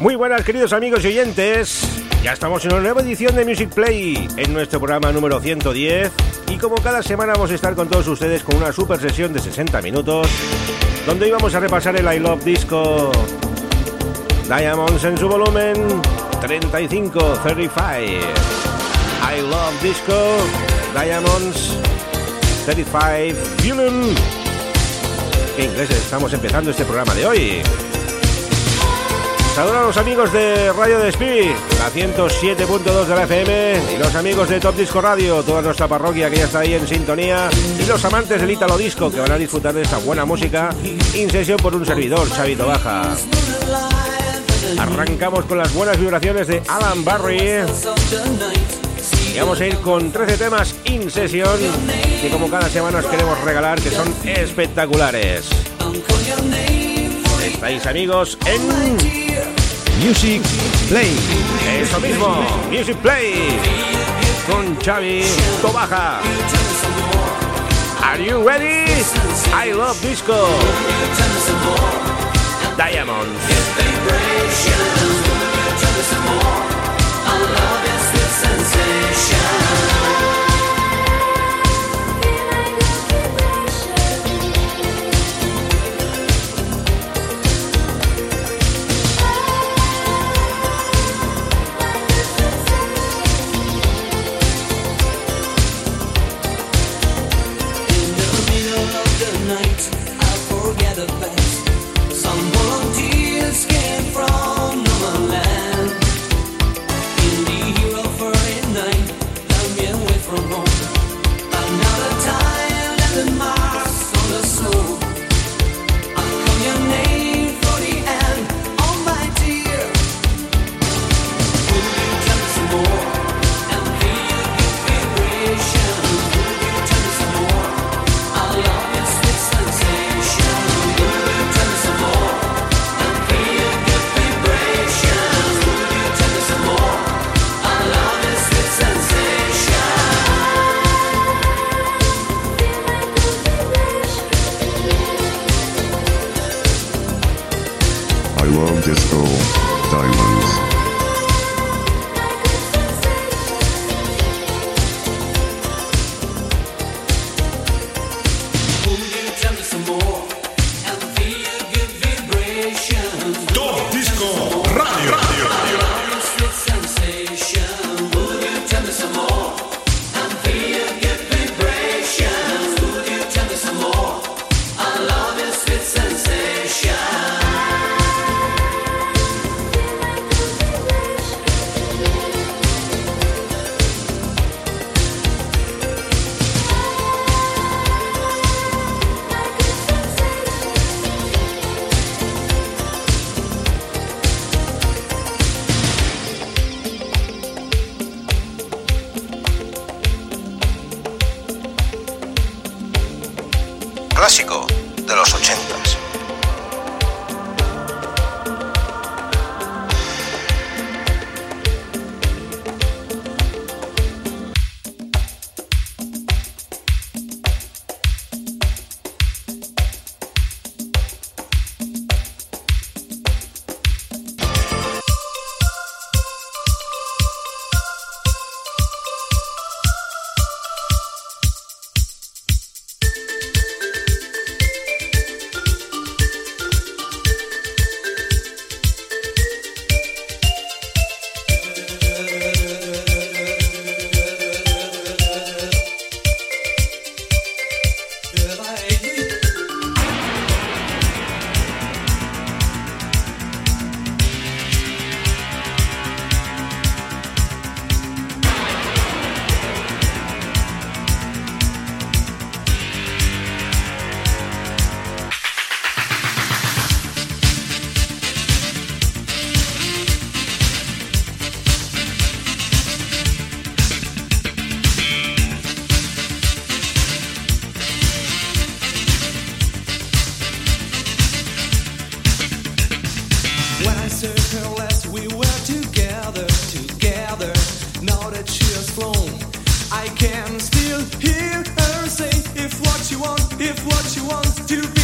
Muy buenas queridos amigos y oyentes. Ya estamos en una nueva edición de Music Play, en nuestro programa número 110. Y como cada semana vamos a estar con todos ustedes con una super sesión de 60 minutos, donde hoy vamos a repasar el I Love Disco Diamonds en su volumen 35, 35. I Love Disco Diamonds 35 Volume. ¿Qué ingleses estamos empezando este programa de hoy? Saludos a los amigos de Radio Despí, la 107.2 de la FM, y los amigos de Top Disco Radio, toda nuestra parroquia que ya está ahí en sintonía, y los amantes del Ítalo Disco que van a disfrutar de esta buena música, in sesión por un servidor, Chavito Baja. Arrancamos con las buenas vibraciones de Alan Barry. Y vamos a ir con 13 temas in sesión que como cada semana os queremos regalar que son espectaculares. Estáis amigos en Music Play. Eso mismo, Music Play. Con Xavi Tobaja. Are you ready? I love disco. Diamonds. that she has flown. I can still hear her say, if what you want, if what you want to be.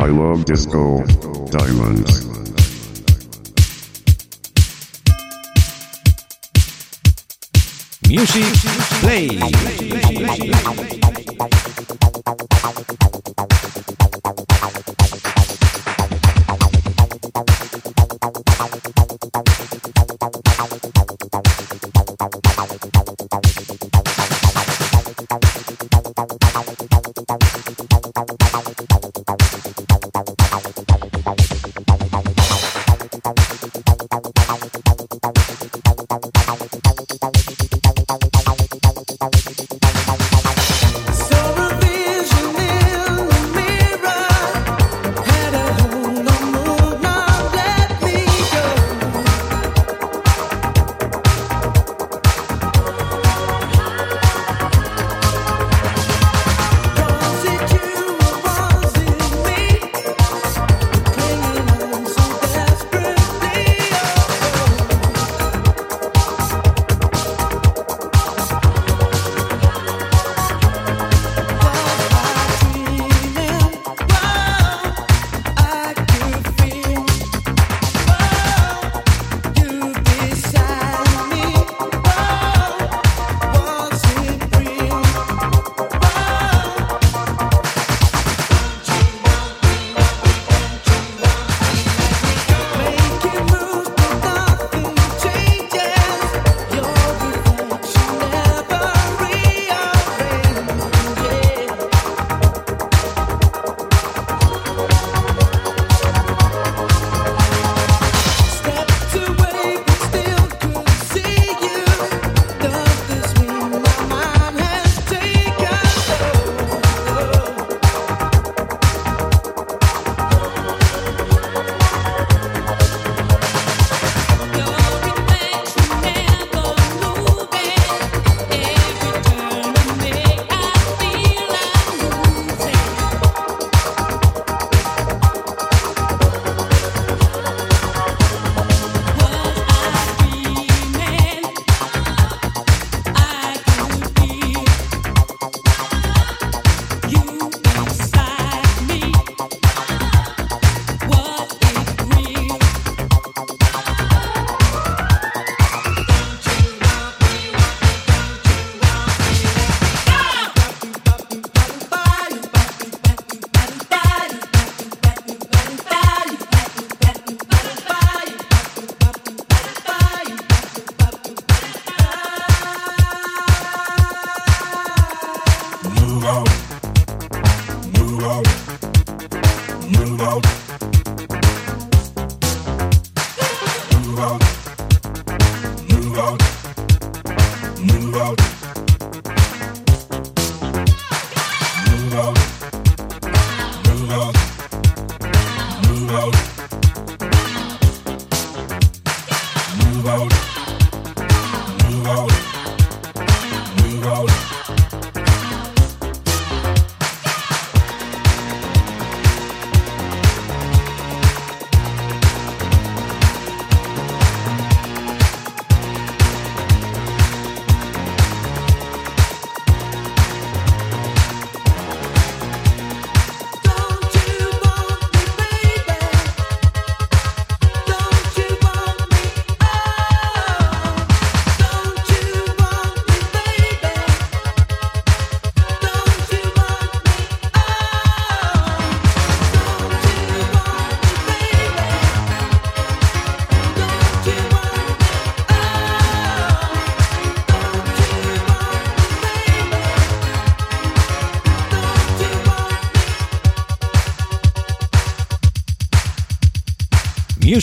I love disco diamonds. Music play. play, play, play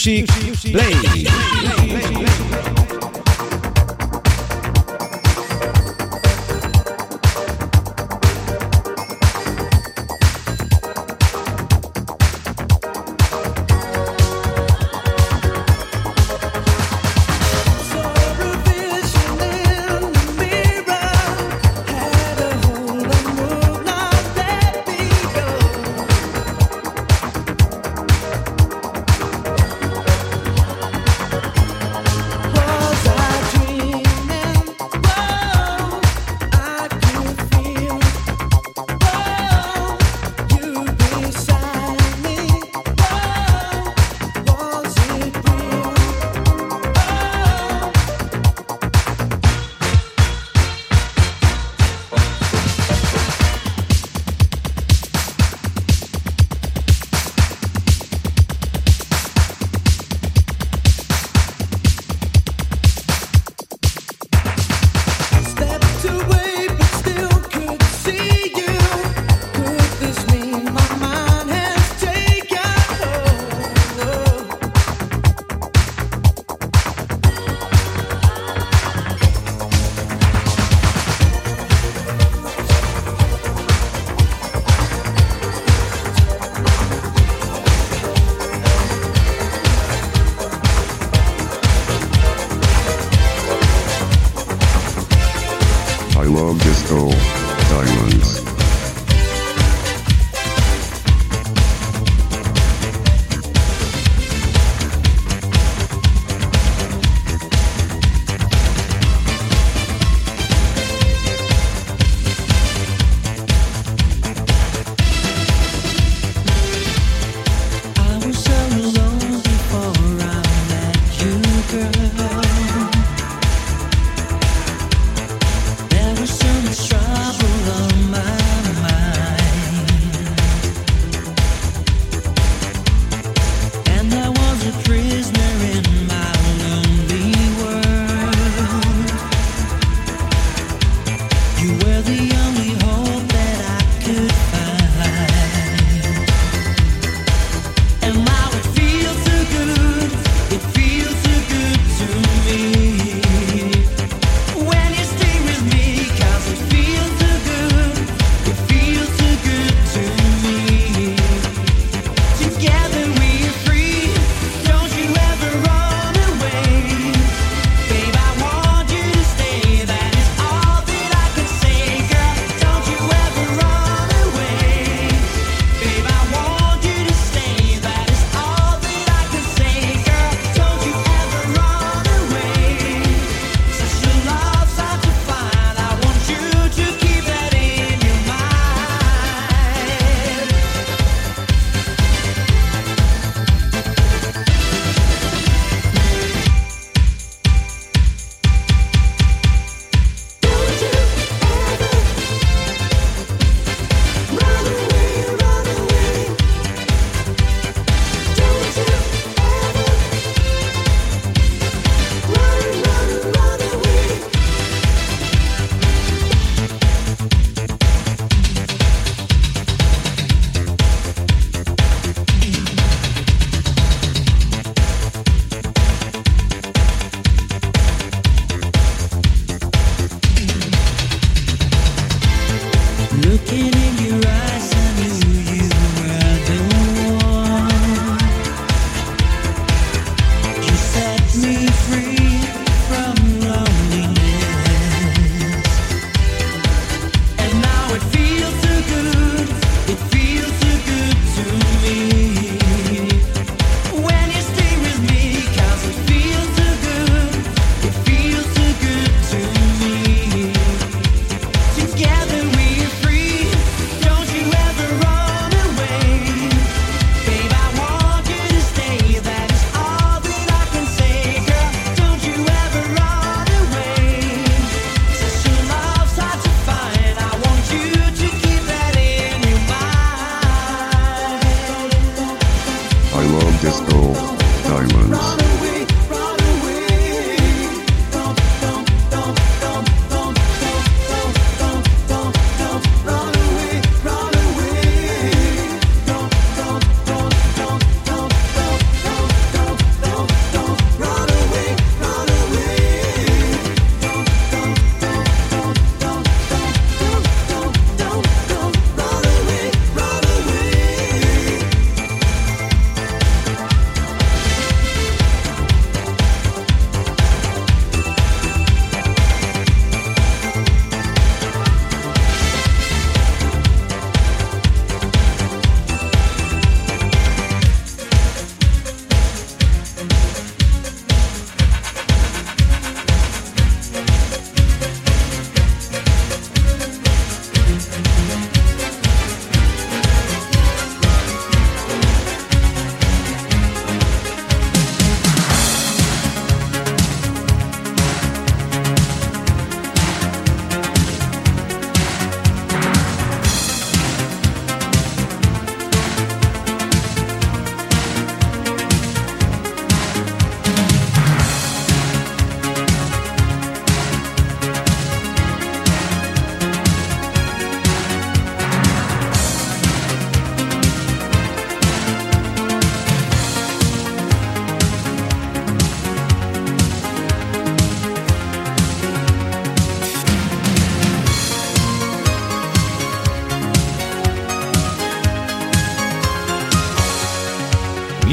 Music, Play.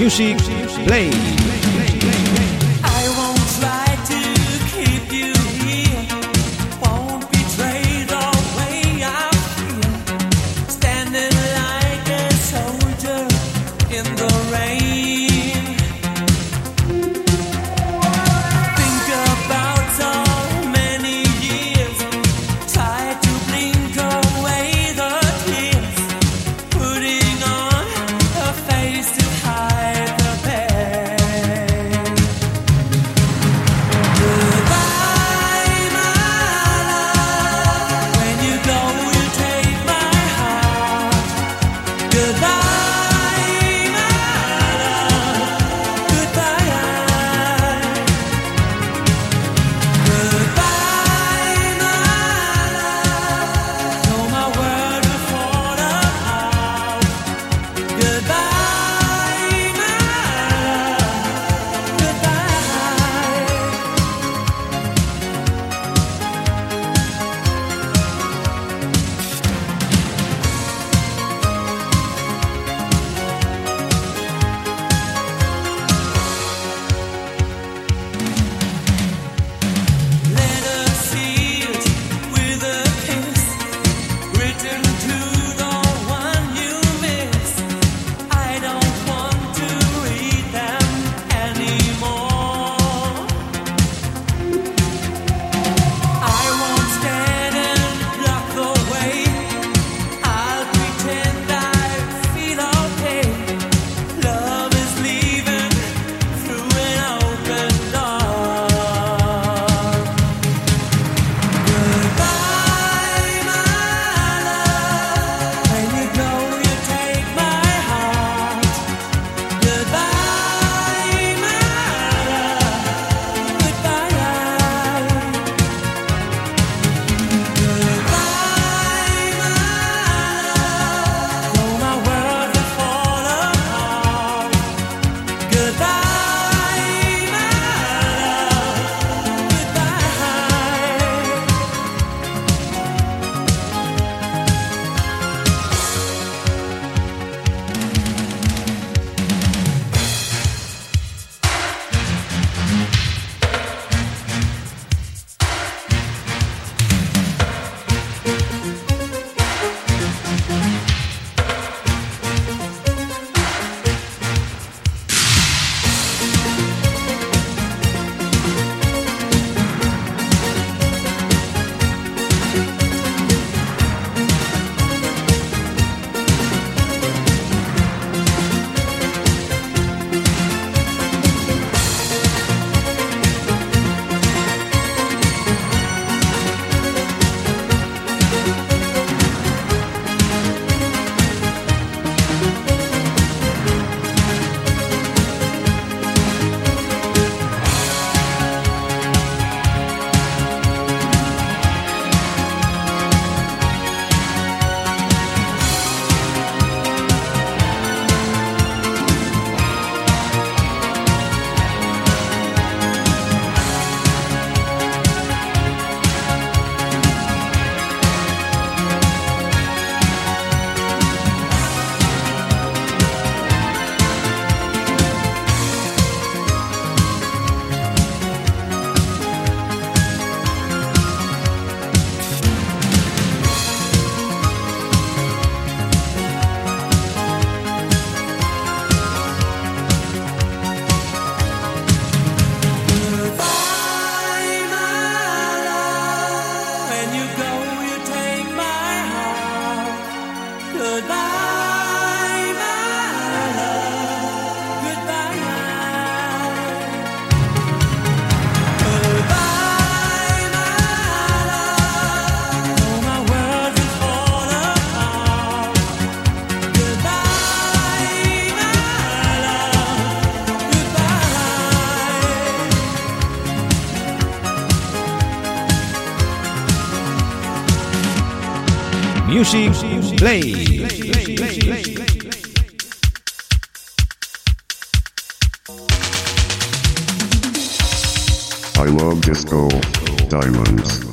Music Play. Play. I love disco diamonds.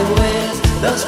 with those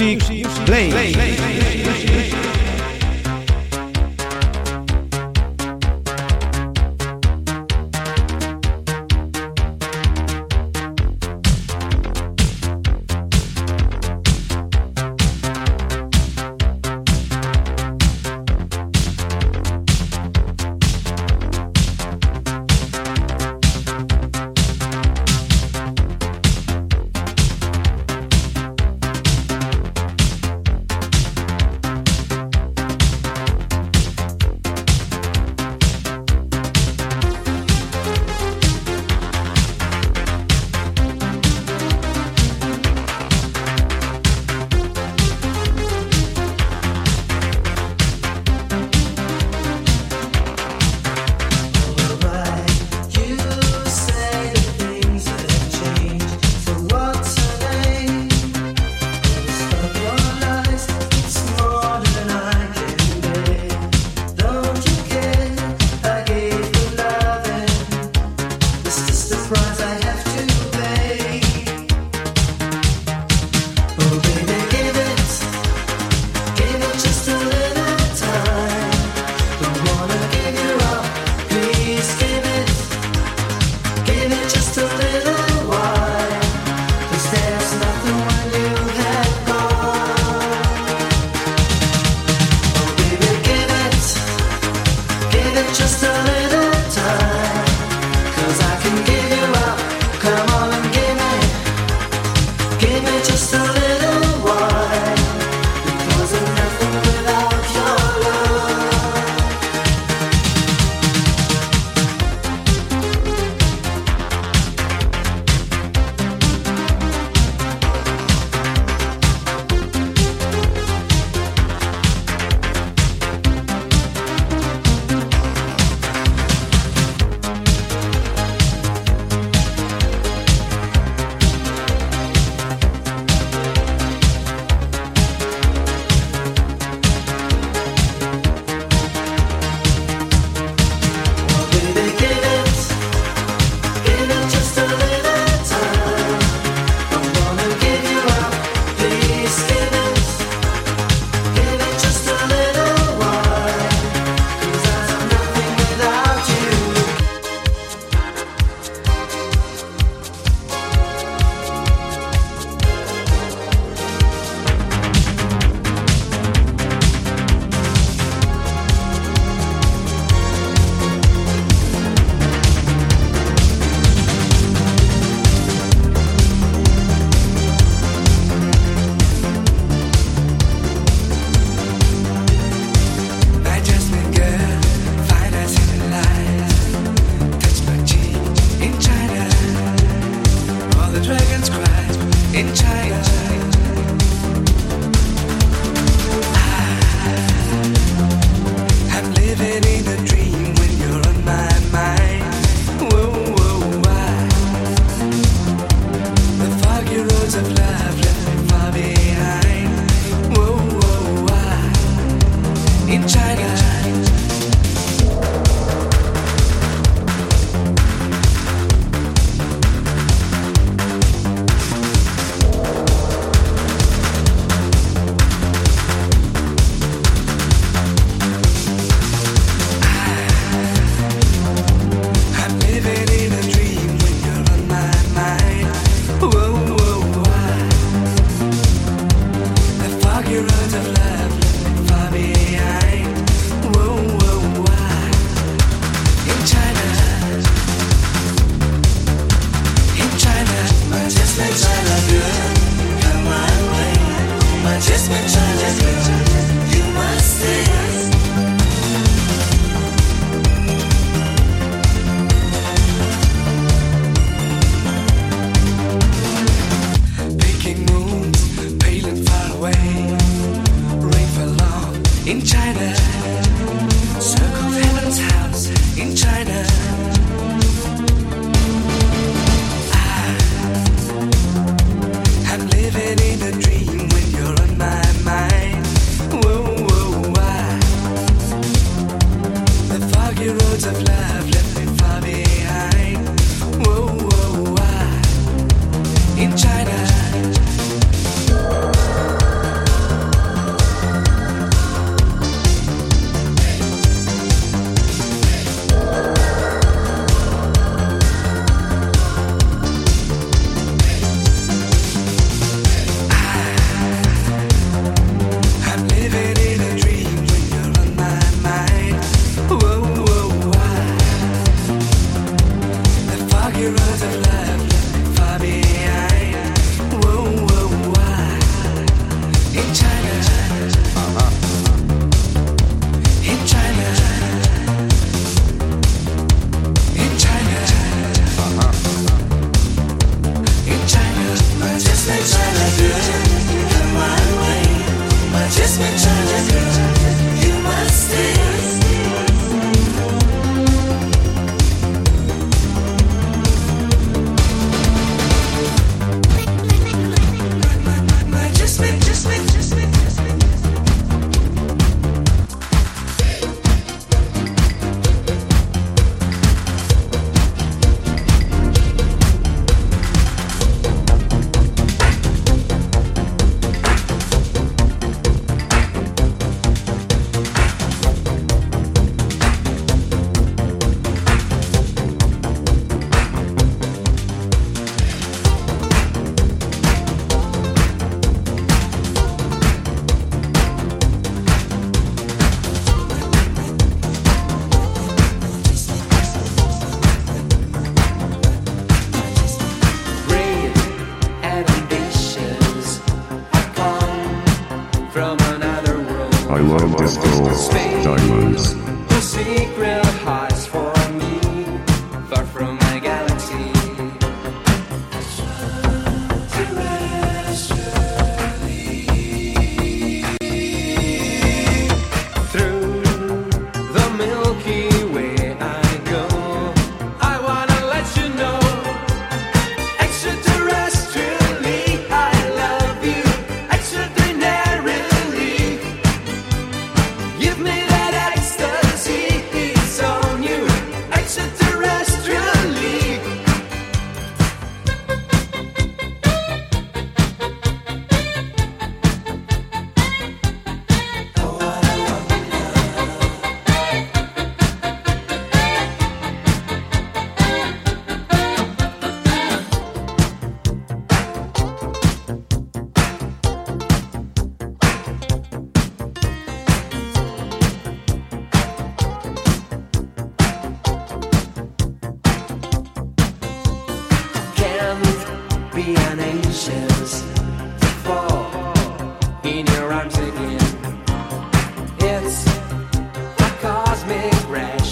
Music Play. love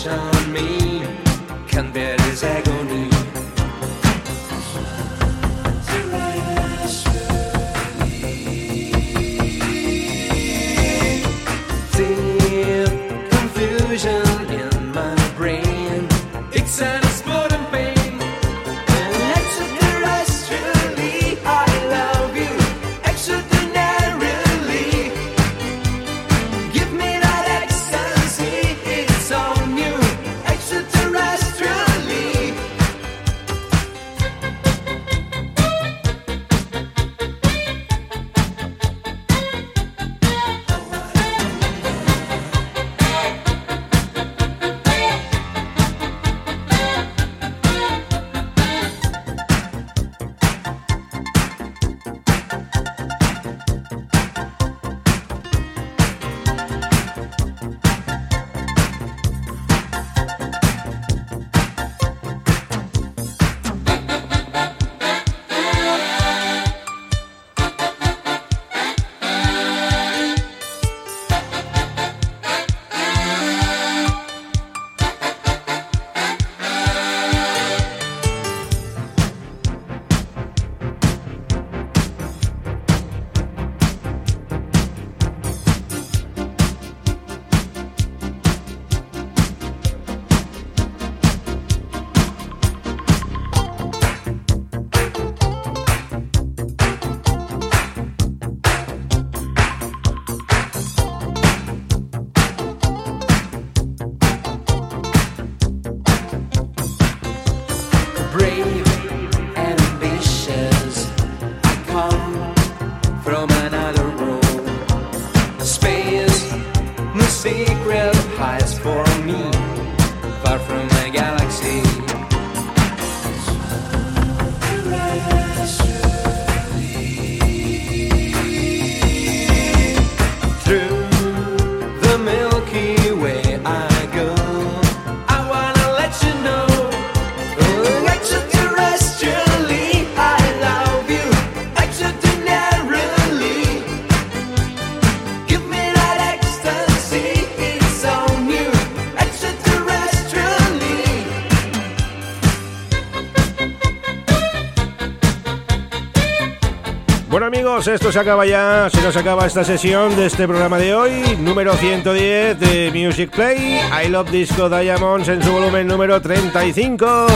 shine. Se acaba ya, se nos acaba esta sesión de este programa de hoy, número 110 de Music Play, I Love Disco Diamonds en su volumen número 35.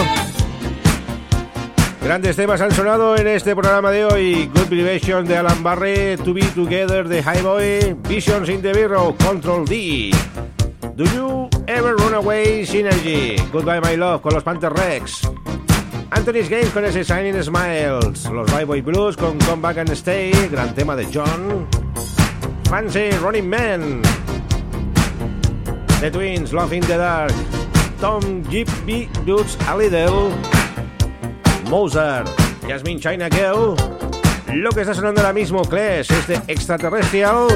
Grandes temas han sonado en este programa de hoy, Good Vibration de Alan Barre, To Be Together de Highboy, Visions in the Bureau, Control D. Do You Ever Run Away Synergy, Goodbye My Love con los Panther Rex. Anthony's Game con ese Shining Smiles. Los Bye Boy Blues con Come Back and Stay. Gran tema de John. Fancy Running Man. The Twins, Love in the Dark. Tom G.B. Dudes a Little. Mozart. Jasmine China Girl. Lo que está sonando ahora mismo, Clash, es de Extraterrestrial.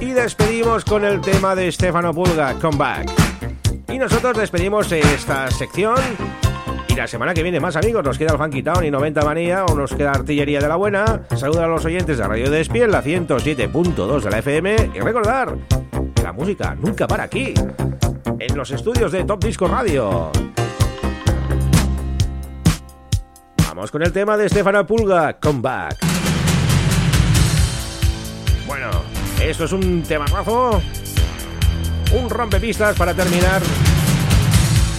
Y despedimos con el tema de Stefano Pulga, Come Back. Y nosotros despedimos esta sección la semana que viene más amigos, nos queda el Funky Town y 90 Manía o nos queda Artillería de la Buena. Saluda a los oyentes de Radio Despiel, la 107.2 de la FM y recordar la música nunca para aquí, en los estudios de Top Disco Radio. Vamos con el tema de Stefano Pulga, Come Back. Bueno, esto es un temazo, un rompepistas para terminar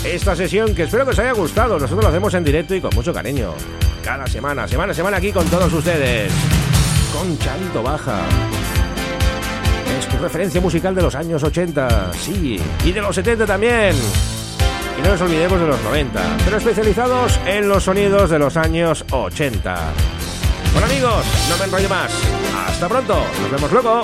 esta sesión que espero que os haya gustado. Nosotros lo hacemos en directo y con mucho cariño. Cada semana, semana semana aquí con todos ustedes. Con Chanto Baja. Es tu referencia musical de los años 80, sí, y de los 70 también. Y no nos olvidemos de los 90, pero especializados en los sonidos de los años 80. Bueno amigos, no me enrollo más. Hasta pronto, nos vemos luego.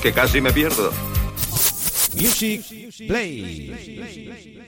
que casi me pierdo. Music Play.